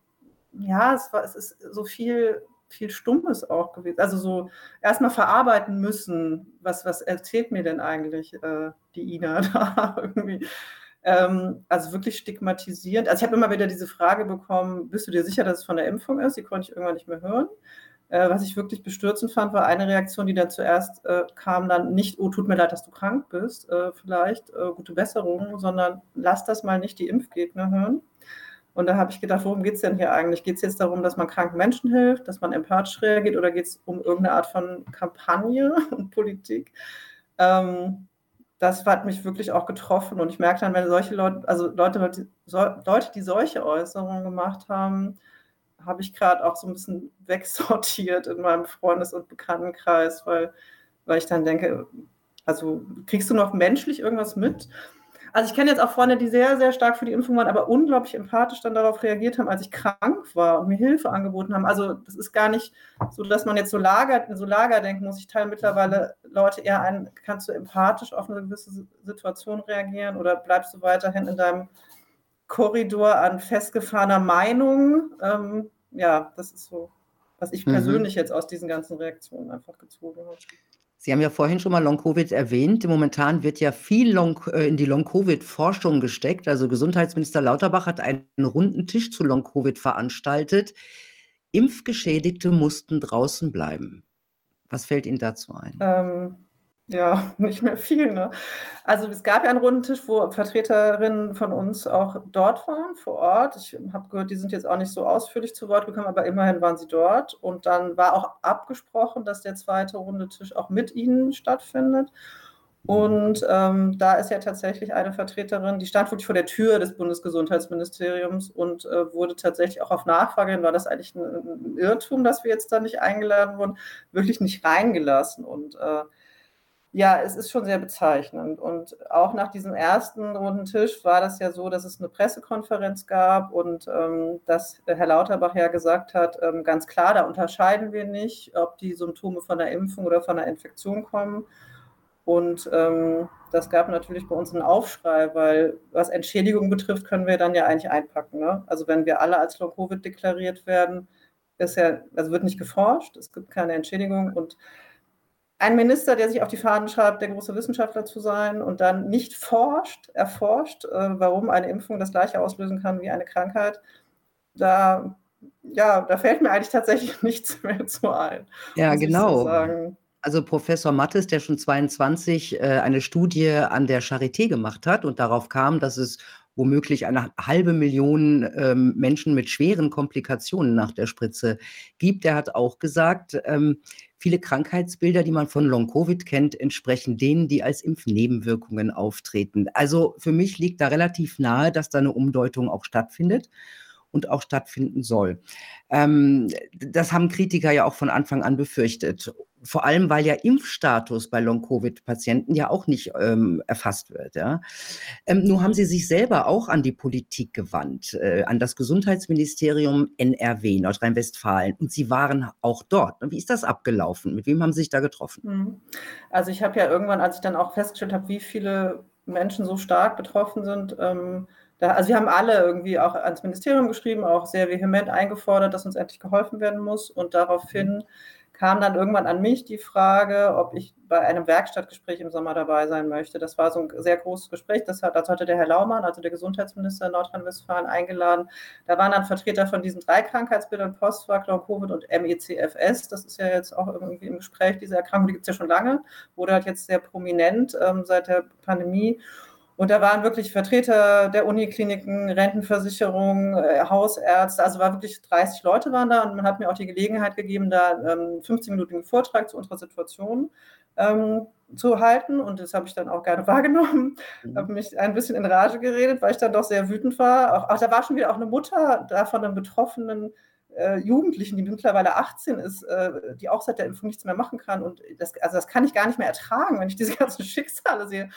ja, es, war, es ist so viel, viel Stummes auch gewesen. Also so erstmal verarbeiten müssen, was, was erzählt mir denn eigentlich äh, die Ina [laughs] da irgendwie. Ähm, also wirklich stigmatisierend. Also ich habe immer wieder diese Frage bekommen, bist du dir sicher, dass es von der Impfung ist? Die konnte ich irgendwann nicht mehr hören. Äh, was ich wirklich bestürzend fand, war eine Reaktion, die dann zuerst äh, kam, dann nicht, oh, tut mir leid, dass du krank bist, äh, vielleicht äh, gute Besserung, sondern lass das mal nicht die Impfgegner hören. Und da habe ich gedacht, worum geht es denn hier eigentlich? Geht es jetzt darum, dass man kranken Menschen hilft, dass man empathisch reagiert oder geht es um irgendeine Art von Kampagne [laughs] und Politik? Ähm, das hat mich wirklich auch getroffen und ich merke dann, wenn solche Leute, also Leute, Leute, die solche Äußerungen gemacht haben, habe ich gerade auch so ein bisschen wegsortiert in meinem Freundes- und Bekanntenkreis, weil weil ich dann denke, also kriegst du noch menschlich irgendwas mit? Also ich kenne jetzt auch Freunde, die sehr, sehr stark für die Impfung waren, aber unglaublich empathisch dann darauf reagiert haben, als ich krank war und mir Hilfe angeboten haben. Also das ist gar nicht so, dass man jetzt so Lager, so Lager denken muss. Ich teile mittlerweile Leute eher ein, kannst du empathisch auf eine gewisse Situation reagieren oder bleibst du weiterhin in deinem Korridor an festgefahrener Meinung? Ähm, ja, das ist so, was ich mhm. persönlich jetzt aus diesen ganzen Reaktionen einfach gezogen habe. Sie haben ja vorhin schon mal Long-Covid erwähnt. Momentan wird ja viel Long, äh, in die Long-Covid-Forschung gesteckt. Also Gesundheitsminister Lauterbach hat einen runden Tisch zu Long-Covid veranstaltet. Impfgeschädigte mussten draußen bleiben. Was fällt Ihnen dazu ein? Ähm, ja, [laughs] nicht mehr viel. Ne? Also es gab ja einen runden Tisch, wo Vertreterinnen von uns auch dort waren, vor Ort. Ich habe gehört, die sind jetzt auch nicht so ausführlich zu Wort gekommen, aber immerhin waren sie dort. Und dann war auch abgesprochen, dass der zweite runde Tisch auch mit ihnen stattfindet. Und ähm, da ist ja tatsächlich eine Vertreterin, die stand wirklich vor der Tür des Bundesgesundheitsministeriums und äh, wurde tatsächlich auch auf Nachfrage, war das eigentlich ein, ein, Irrtum, dass wir jetzt da nicht eingeladen wurden, wirklich nicht reingelassen. Und äh, ja, es ist schon sehr bezeichnend. Und auch nach diesem ersten runden Tisch war das ja so, dass es eine Pressekonferenz gab und ähm, dass Herr Lauterbach ja gesagt hat, ähm, ganz klar, da unterscheiden wir nicht, ob die Symptome von der Impfung oder von der Infektion kommen. Und ähm, das gab natürlich bei uns einen Aufschrei, weil was Entschädigung betrifft, können wir dann ja eigentlich einpacken. Ne? Also wenn wir alle als Long-Covid deklariert werden, ist ja, also wird nicht geforscht, es gibt keine Entschädigung und ein Minister, der sich auf die Fahnen schreibt, der große Wissenschaftler zu sein und dann nicht forscht, erforscht, äh, warum eine Impfung das gleiche auslösen kann wie eine Krankheit, da, ja, da fällt mir eigentlich tatsächlich [laughs] nichts mehr zu ein. Ja, genau. So also Professor Mattes, der schon 22 äh, eine Studie an der Charité gemacht hat und darauf kam, dass es womöglich eine halbe Million ähm, Menschen mit schweren Komplikationen nach der Spritze gibt. Der hat auch gesagt, ähm, viele Krankheitsbilder, die man von Long-Covid kennt, entsprechen denen, die als Impfnebenwirkungen auftreten. Also für mich liegt da relativ nahe, dass da eine Umdeutung auch stattfindet und auch stattfinden soll. Ähm, das haben Kritiker ja auch von Anfang an befürchtet vor allem weil ja Impfstatus bei Long-Covid-Patienten ja auch nicht ähm, erfasst wird. Ja. Ähm, nun haben Sie sich selber auch an die Politik gewandt, äh, an das Gesundheitsministerium NRW, Nordrhein-Westfalen, und Sie waren auch dort. Wie ist das abgelaufen? Mit wem haben Sie sich da getroffen? Mhm. Also ich habe ja irgendwann, als ich dann auch festgestellt habe, wie viele Menschen so stark betroffen sind, ähm, da, also wir haben alle irgendwie auch ans Ministerium geschrieben, auch sehr vehement eingefordert, dass uns endlich geholfen werden muss und daraufhin mhm kam dann irgendwann an mich die Frage, ob ich bei einem Werkstattgespräch im Sommer dabei sein möchte. Das war so ein sehr großes Gespräch. Das hat, dazu hatte der Herr Laumann, also der Gesundheitsminister Nordrhein-Westfalen, eingeladen. Da waren dann Vertreter von diesen drei Krankheitsbildern, Postfaktor, Covid und MECFS. Das ist ja jetzt auch irgendwie im Gespräch, diese Erkrankung, die gibt es ja schon lange, wurde halt jetzt sehr prominent ähm, seit der Pandemie. Und da waren wirklich Vertreter der Unikliniken, Rentenversicherung, äh, Hausärzte, also war wirklich 30 Leute waren da und man hat mir auch die Gelegenheit gegeben, da ähm, 15-minütigen Vortrag zu unserer Situation ähm, zu halten. Und das habe ich dann auch gerne [laughs] wahrgenommen. Mhm. Habe mich ein bisschen in Rage geredet, weil ich dann doch sehr wütend war. Auch, auch da war schon wieder auch eine Mutter da von einem betroffenen äh, Jugendlichen, die mittlerweile 18 ist, äh, die auch seit der Impfung nichts mehr machen kann. Und das, also das kann ich gar nicht mehr ertragen, wenn ich diese [laughs] ganzen Schicksale sehe.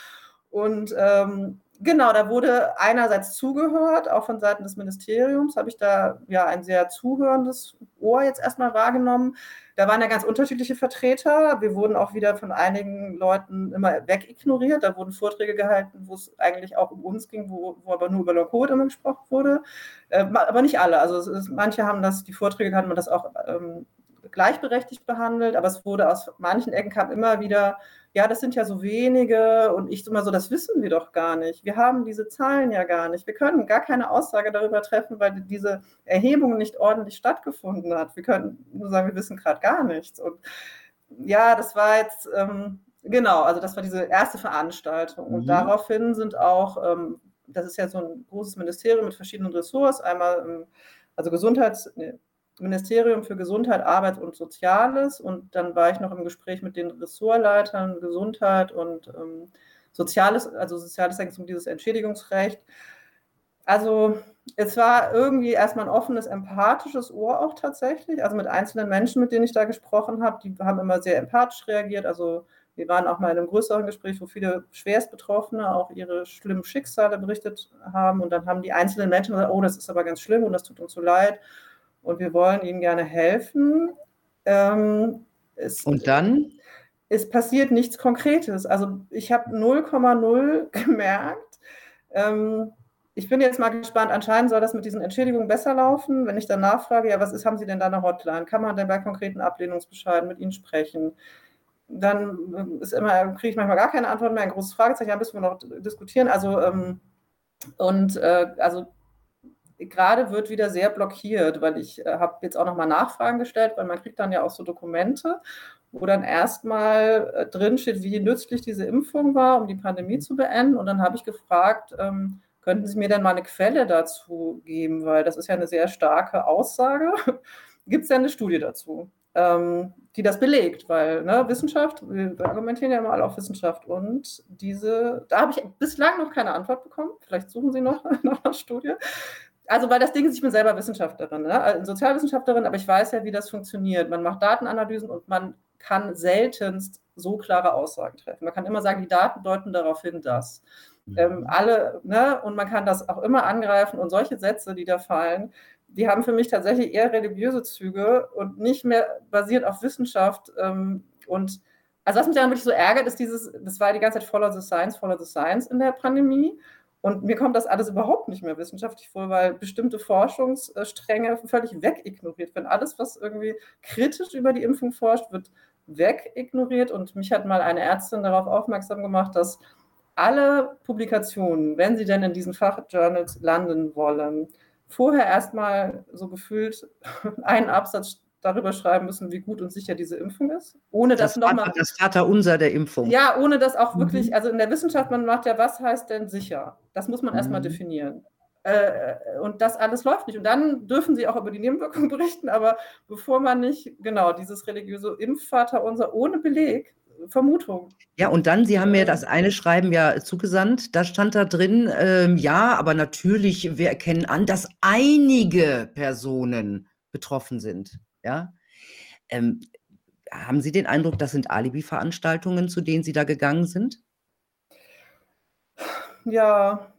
Und ähm, genau, da wurde einerseits zugehört, auch von Seiten des Ministeriums habe ich da ja ein sehr zuhörendes Ohr jetzt erstmal wahrgenommen. Da waren ja ganz unterschiedliche Vertreter. Wir wurden auch wieder von einigen Leuten immer wegignoriert. Da wurden Vorträge gehalten, wo es eigentlich auch um uns ging, wo, wo aber nur über Long-Covid immer gesprochen wurde. Äh, aber nicht alle. Also ist, manche haben das, die Vorträge hatten man das auch ähm, gleichberechtigt behandelt, aber es wurde aus manchen Ecken kam immer wieder ja, das sind ja so wenige und ich immer so, das wissen wir doch gar nicht. Wir haben diese Zahlen ja gar nicht. Wir können gar keine Aussage darüber treffen, weil diese Erhebung nicht ordentlich stattgefunden hat. Wir können nur sagen, wir wissen gerade gar nichts. Und ja, das war jetzt, ähm, genau, also das war diese erste Veranstaltung. Und mhm. daraufhin sind auch, ähm, das ist ja so ein großes Ministerium mit verschiedenen Ressorts, einmal, ähm, also Gesundheits, nee, Ministerium für Gesundheit, Arbeit und Soziales und dann war ich noch im Gespräch mit den Ressortleitern Gesundheit und ähm, Soziales, also Soziales ging um dieses Entschädigungsrecht. Also es war irgendwie erstmal ein offenes, empathisches Ohr auch tatsächlich. Also mit einzelnen Menschen, mit denen ich da gesprochen habe, die haben immer sehr empathisch reagiert. Also wir waren auch mal in einem größeren Gespräch, wo viele Schwerstbetroffene auch ihre schlimmen Schicksale berichtet haben. Und dann haben die einzelnen Menschen gesagt, oh, das ist aber ganz schlimm und das tut uns so leid. Und wir wollen ihnen gerne helfen. Ähm, und dann? Es passiert nichts Konkretes. Also ich habe 0,0 [laughs] gemerkt. Ähm, ich bin jetzt mal gespannt, anscheinend soll das mit diesen Entschädigungen besser laufen. Wenn ich dann nachfrage, ja, was ist, haben Sie denn da eine Hotline? Kann man denn bei konkreten Ablehnungsbescheiden mit Ihnen sprechen? dann ist immer, kriege ich manchmal gar keine Antwort mehr, ein großes Fragezeichen, ja, müssen wir noch diskutieren. Also, ähm, und äh, also gerade wird wieder sehr blockiert, weil ich äh, habe jetzt auch nochmal Nachfragen gestellt, weil man kriegt dann ja auch so Dokumente, wo dann erstmal äh, drin steht, wie nützlich diese Impfung war, um die Pandemie zu beenden. Und dann habe ich gefragt, ähm, könnten Sie mir denn mal eine Quelle dazu geben, weil das ist ja eine sehr starke Aussage. [laughs] Gibt es denn eine Studie dazu? ähm, die das belegt, weil ne, Wissenschaft, wir argumentieren ja immer alle auf Wissenschaft und diese, da habe ich bislang noch keine Antwort bekommen, vielleicht suchen Sie noch [laughs] nach einer Studie. Also, weil das Ding ist, ich bin selber Wissenschaftlerin, ne? also Sozialwissenschaftlerin, aber ich weiß ja, wie das funktioniert. Man macht Datenanalysen und man kann seltenst so klare Aussagen treffen. Man kann immer sagen, die Daten deuten darauf hin, dass. Ähm, mhm. alle, ne, und man kann das auch immer angreifen und solche Sätze, die da fallen, die haben für mich tatsächlich eher religiöse Züge und nicht mehr basiert auf Wissenschaft. Ähm, und also was mich dann wirklich so ärgert, ist dieses, das war die ganze Zeit Follow the Science, Follow the Science in der Pandemie. Und mir kommt das alles überhaupt nicht mehr wissenschaftlich vor, weil bestimmte Forschungsstränge völlig wegignoriert werden. Alles, was irgendwie kritisch über die Impfung forscht, wird wegignoriert. Und mich hat mal eine Ärztin darauf aufmerksam gemacht, dass alle Publikationen, wenn sie denn in diesen Fachjournals landen wollen, vorher erstmal so gefühlt [laughs] einen Absatz darüber schreiben müssen, wie gut und sicher diese Impfung ist, ohne das, nochmal. Das Vaterunser der Impfung. Ja, ohne das auch wirklich, mhm. also in der Wissenschaft, man macht ja, was heißt denn sicher? Das muss man mhm. erstmal definieren. Äh, und das alles läuft nicht. Und dann dürfen sie auch über die Nebenwirkungen [laughs] berichten, aber bevor man nicht, genau, dieses religiöse Impfvaterunser ohne Beleg Vermutung. Ja, und dann, Sie haben mir das eine Schreiben ja zugesandt, da stand da drin, ähm, ja, aber natürlich, wir erkennen an, dass einige Personen betroffen sind. Ja. Ähm, haben Sie den Eindruck, das sind Alibi-Veranstaltungen, zu denen Sie da gegangen sind? Ja,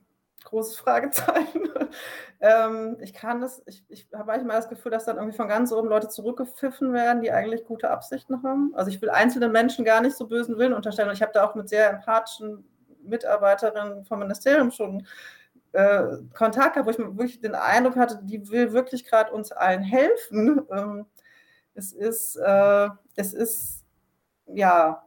großes Fragezeichen. [laughs] ähm, ich kann das, ich, ich habe manchmal das Gefühl, dass dann irgendwie von ganz oben Leute zurückgepfiffen werden, die eigentlich gute Absichten haben. Also ich will einzelnen Menschen gar nicht so bösen Willen unterstellen. Und ich habe da auch mit sehr empathischen Mitarbeiterinnen vom Ministerium schon äh, Kontakt gehabt, wo ich wirklich den Eindruck hatte, die will wirklich gerade uns allen helfen. [laughs] Ähm, es ist, äh, es ist, ja,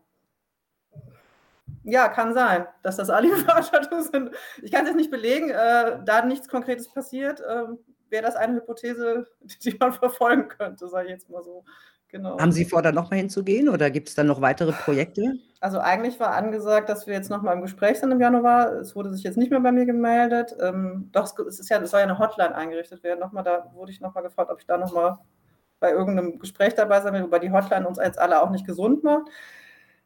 ja, kann sein, dass das Alibi-Veranstaltungen [laughs] sind. Ich kann es jetzt nicht belegen, äh, da nichts Konkretes passiert, äh, wäre das eine Hypothese, [laughs] die man verfolgen könnte, sage ich jetzt mal so. Genau. Haben Sie vor, da nochmal hinzugehen oder gibt es dann noch weitere Projekte? Also eigentlich war angesagt, dass wir jetzt nochmal im Gespräch sind im Januar. Es wurde sich jetzt nicht mehr bei mir gemeldet. Ähm, doch, es, ist ja, es soll ja eine Hotline eingerichtet werden. Nochmal, da wurde ich nochmal gefragt, ob ich da nochmal bei irgendeinem Gespräch dabei sein will, wobei die Hotline uns jetzt alle auch nicht gesund macht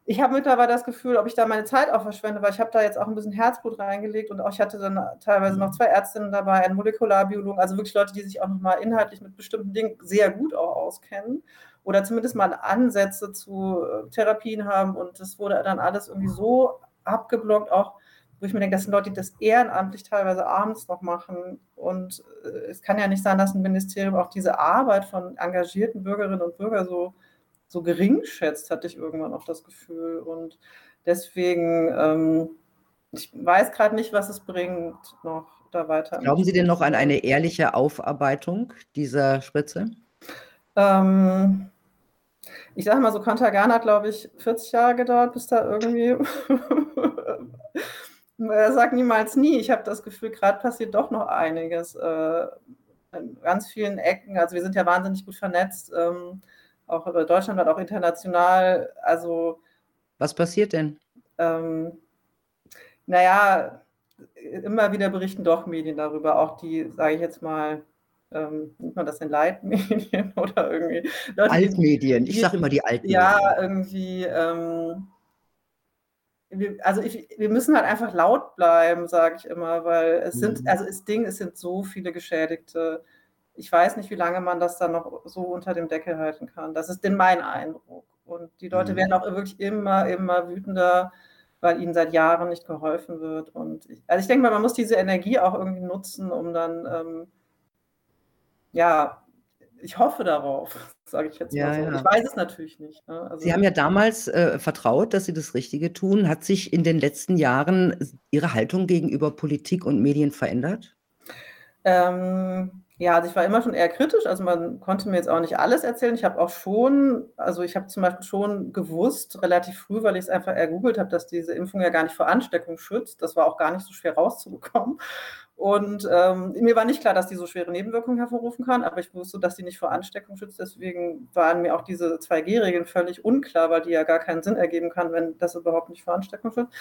ich habe mittlerweile das Gefühl, ob ich da meine Zeit auch verschwende, weil ich habe da jetzt auch ein bisschen Herzblut reingelegt und auch ich hatte dann teilweise noch zwei Ärztinnen dabei, einen Molekularbiologen, also wirklich Leute, die sich auch nochmal inhaltlich mit bestimmten Dingen sehr gut auch auskennen oder zumindest mal Ansätze zu äh, Therapien haben und das wurde dann alles irgendwie so abgeblockt, auch wo ich mir denke, das sind Leute, die das ehrenamtlich teilweise abends noch machen und äh, es kann ja nicht sein, dass ein Ministerium auch diese Arbeit von engagierten Bürgerinnen und Bürgern so so gering schätzt, hatte ich irgendwann auch das Gefühl. Und deswegen, ähm, ich weiß gerade nicht, was es bringt, noch da weiter. Glauben Sie denn noch an eine ehrliche Aufarbeitung dieser Spritze? Ähm, ich sage mal so, Contagana hat, glaube ich, 40 Jahre gedauert, bis da irgendwie. [laughs] er sagt niemals nie. Ich habe das Gefühl, gerade passiert doch noch einiges. Äh, in ganz vielen Ecken. Also, wir sind ja wahnsinnig gut vernetzt. Ähm, auch deutschlandweit, auch international. Also was passiert denn? Ähm, naja, immer wieder berichten doch Medien darüber, auch die, sage ich jetzt mal, ähm, nennt man das in Leitmedien [laughs] oder irgendwie. Leute, Altmedien, ich sage immer die Altmedien. Ja, irgendwie. Ähm, also ich, wir müssen halt einfach laut bleiben, sage ich immer, weil es sind, mhm. also das Ding, es sind so viele Geschädigte. Ich weiß nicht, wie lange man das dann noch so unter dem Deckel halten kann. Das ist denn mein Eindruck. Und die Leute mhm. werden auch wirklich immer, immer wütender, weil ihnen seit Jahren nicht geholfen wird. Und ich, also ich denke mal, man muss diese Energie auch irgendwie nutzen, um dann, ähm, ja, ich hoffe darauf, [laughs] sage ich jetzt ja, mal so. Ja. Ich weiß es natürlich nicht. Ne? Also, Sie haben ja damals äh, vertraut, dass Sie das Richtige tun. Hat sich in den letzten Jahren Ihre Haltung gegenüber Politik und Medien verändert? Ähm, ja, also ich war immer schon eher kritisch, also man konnte mir jetzt auch nicht alles erzählen. Ich habe auch schon, also ich habe zum Beispiel schon gewusst, relativ früh, weil ich es einfach ergoogelt habe, dass diese Impfung ja gar nicht vor Ansteckung schützt. Das war auch gar nicht so schwer rauszubekommen. Und ähm, mir war nicht klar, dass die so schwere Nebenwirkungen hervorrufen kann, aber ich wusste, dass die nicht vor Ansteckung schützt. Deswegen waren mir auch diese 2G-Regeln völlig unklar, weil die ja gar keinen Sinn ergeben kann, wenn das überhaupt nicht vor Ansteckung schützt.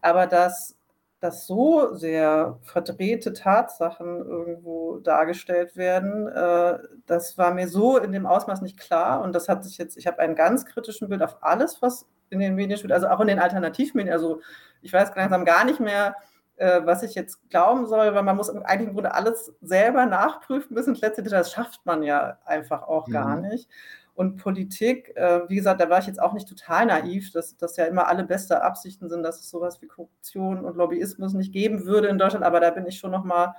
Aber dass dass so sehr verdrehte Tatsachen irgendwo dargestellt werden, äh, das war mir so in dem Ausmaß nicht klar. Und das hat sich jetzt, ich habe einen ganz kritischen Bild auf alles, was in den Medien spielt, also auch in den Alternativmedien. Also ich weiß langsam gar nicht mehr, äh, was ich jetzt glauben soll, weil man muss eigentlich im Grunde alles selber nachprüfen bis ins letzte Detail. Das schafft man ja einfach auch mhm. gar nicht. Und Politik, äh, wie gesagt, da war ich jetzt auch nicht total naiv, dass das ja immer alle beste Absichten sind, dass es sowas wie Korruption und Lobbyismus nicht geben würde in Deutschland. Aber da bin ich schon nochmal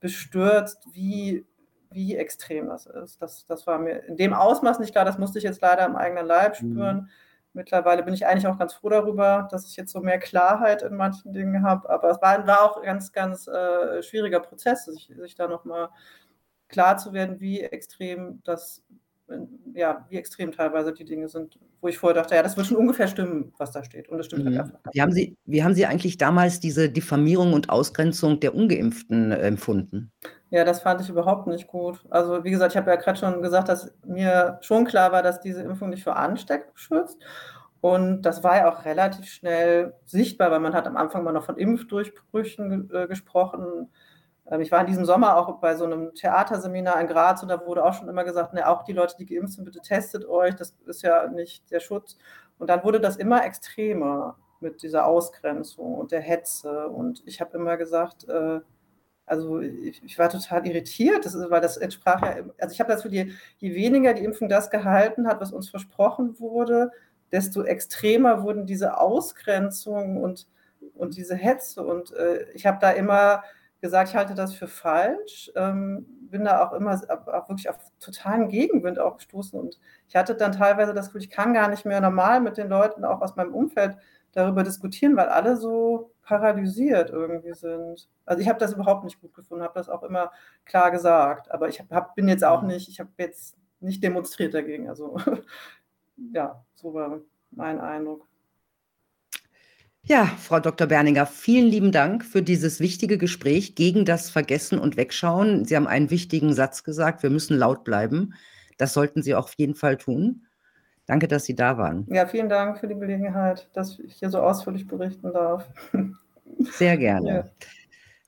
bestürzt, wie, wie extrem das ist. Das, das war mir in dem Ausmaß nicht klar. Das musste ich jetzt leider im eigenen Leib mhm. spüren. Mhm. Mittlerweile bin ich eigentlich auch ganz froh darüber, dass ich jetzt so mehr Klarheit in manchen Dingen habe. Aber es war, war auch ein ganz, ganz äh, schwieriger Prozess, sich, sich da nochmal klar zu werden, wie extrem das ja, wie extrem teilweise die Dinge sind, wo ich vorher dachte, ja, das wird schon ungefähr stimmen, was da steht. Und das stimmt halt mhm. halt einfach. Wie haben, Sie, wie haben Sie eigentlich damals diese Diffamierung und Ausgrenzung der Ungeimpften äh, empfunden? Ja, das fand ich überhaupt nicht gut. Also, wie gesagt, ich habe ja gerade schon gesagt, dass mir schon klar war, dass diese Impfung nicht vor Ansteckung schützt. Und das war ja auch relativ schnell sichtbar, weil man hat am Anfang mal noch von Impfdurchbrüchen äh, gesprochen ähm, ich war in diesem Sommer auch bei so einem Theaterseminar in Graz und da wurde auch schon immer gesagt, ne, auch die Leute, die geimpft sind, bitte testet euch, das ist ja nicht der Schutz. Und dann wurde das immer extremer mit dieser Ausgrenzung und der Hetze. Und ich habe immer gesagt, äh, also ich, ich, war total irritiert, das ist, weil das entsprach ja, also ich habe das für die, je weniger die Impfung das gehalten hat, was uns versprochen wurde, desto extremer wurden diese Ausgrenzungen und, und diese Hetze. Und äh, ich habe da immer gesagt, ich halte das für falsch. Ähm, bin da auch immer auch wirklich auf totalen Gegenwind auch gestoßen. Und ich hatte dann teilweise das Gefühl, ich kann gar nicht mehr normal mit den Leuten auch aus meinem Umfeld darüber diskutieren, weil alle so paralysiert irgendwie sind. Also ich habe das überhaupt nicht gut gefunden, habe das auch immer klar gesagt. Aber ich hab, bin jetzt auch mhm. nicht, ich habe jetzt nicht demonstriert dagegen. Also [laughs] ja, so war mein Eindruck. Ja, Frau Dr. Berninger, vielen lieben Dank für dieses wichtige Gespräch gegen das Vergessen und Wegschauen. Sie haben einen wichtigen Satz gesagt, wir müssen laut bleiben. Das sollten Sie auf jeden Fall tun. Danke, dass Sie da waren. Ja, vielen Dank für die Gelegenheit, dass ich hier so ausführlich berichten darf. Sehr gerne. Ja.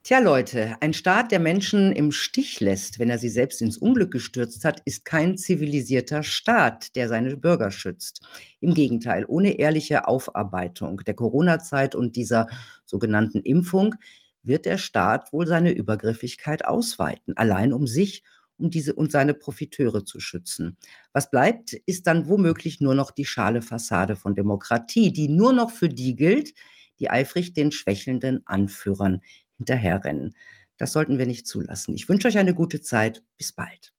Tja, Leute, ein Staat, der Menschen im Stich lässt, wenn er sie selbst ins Unglück gestürzt hat, ist kein zivilisierter Staat, der seine Bürger schützt. Im Gegenteil, ohne ehrliche Aufarbeitung der Corona-Zeit und dieser sogenannten Impfung wird der Staat wohl seine Übergriffigkeit ausweiten, allein um sich um diese und seine Profiteure zu schützen. Was bleibt, ist dann womöglich nur noch die schale Fassade von Demokratie, die nur noch für die gilt, die eifrig den schwächelnden Anführern hinterherrennen. Das sollten wir nicht zulassen. Ich wünsche euch eine gute Zeit. Bis bald.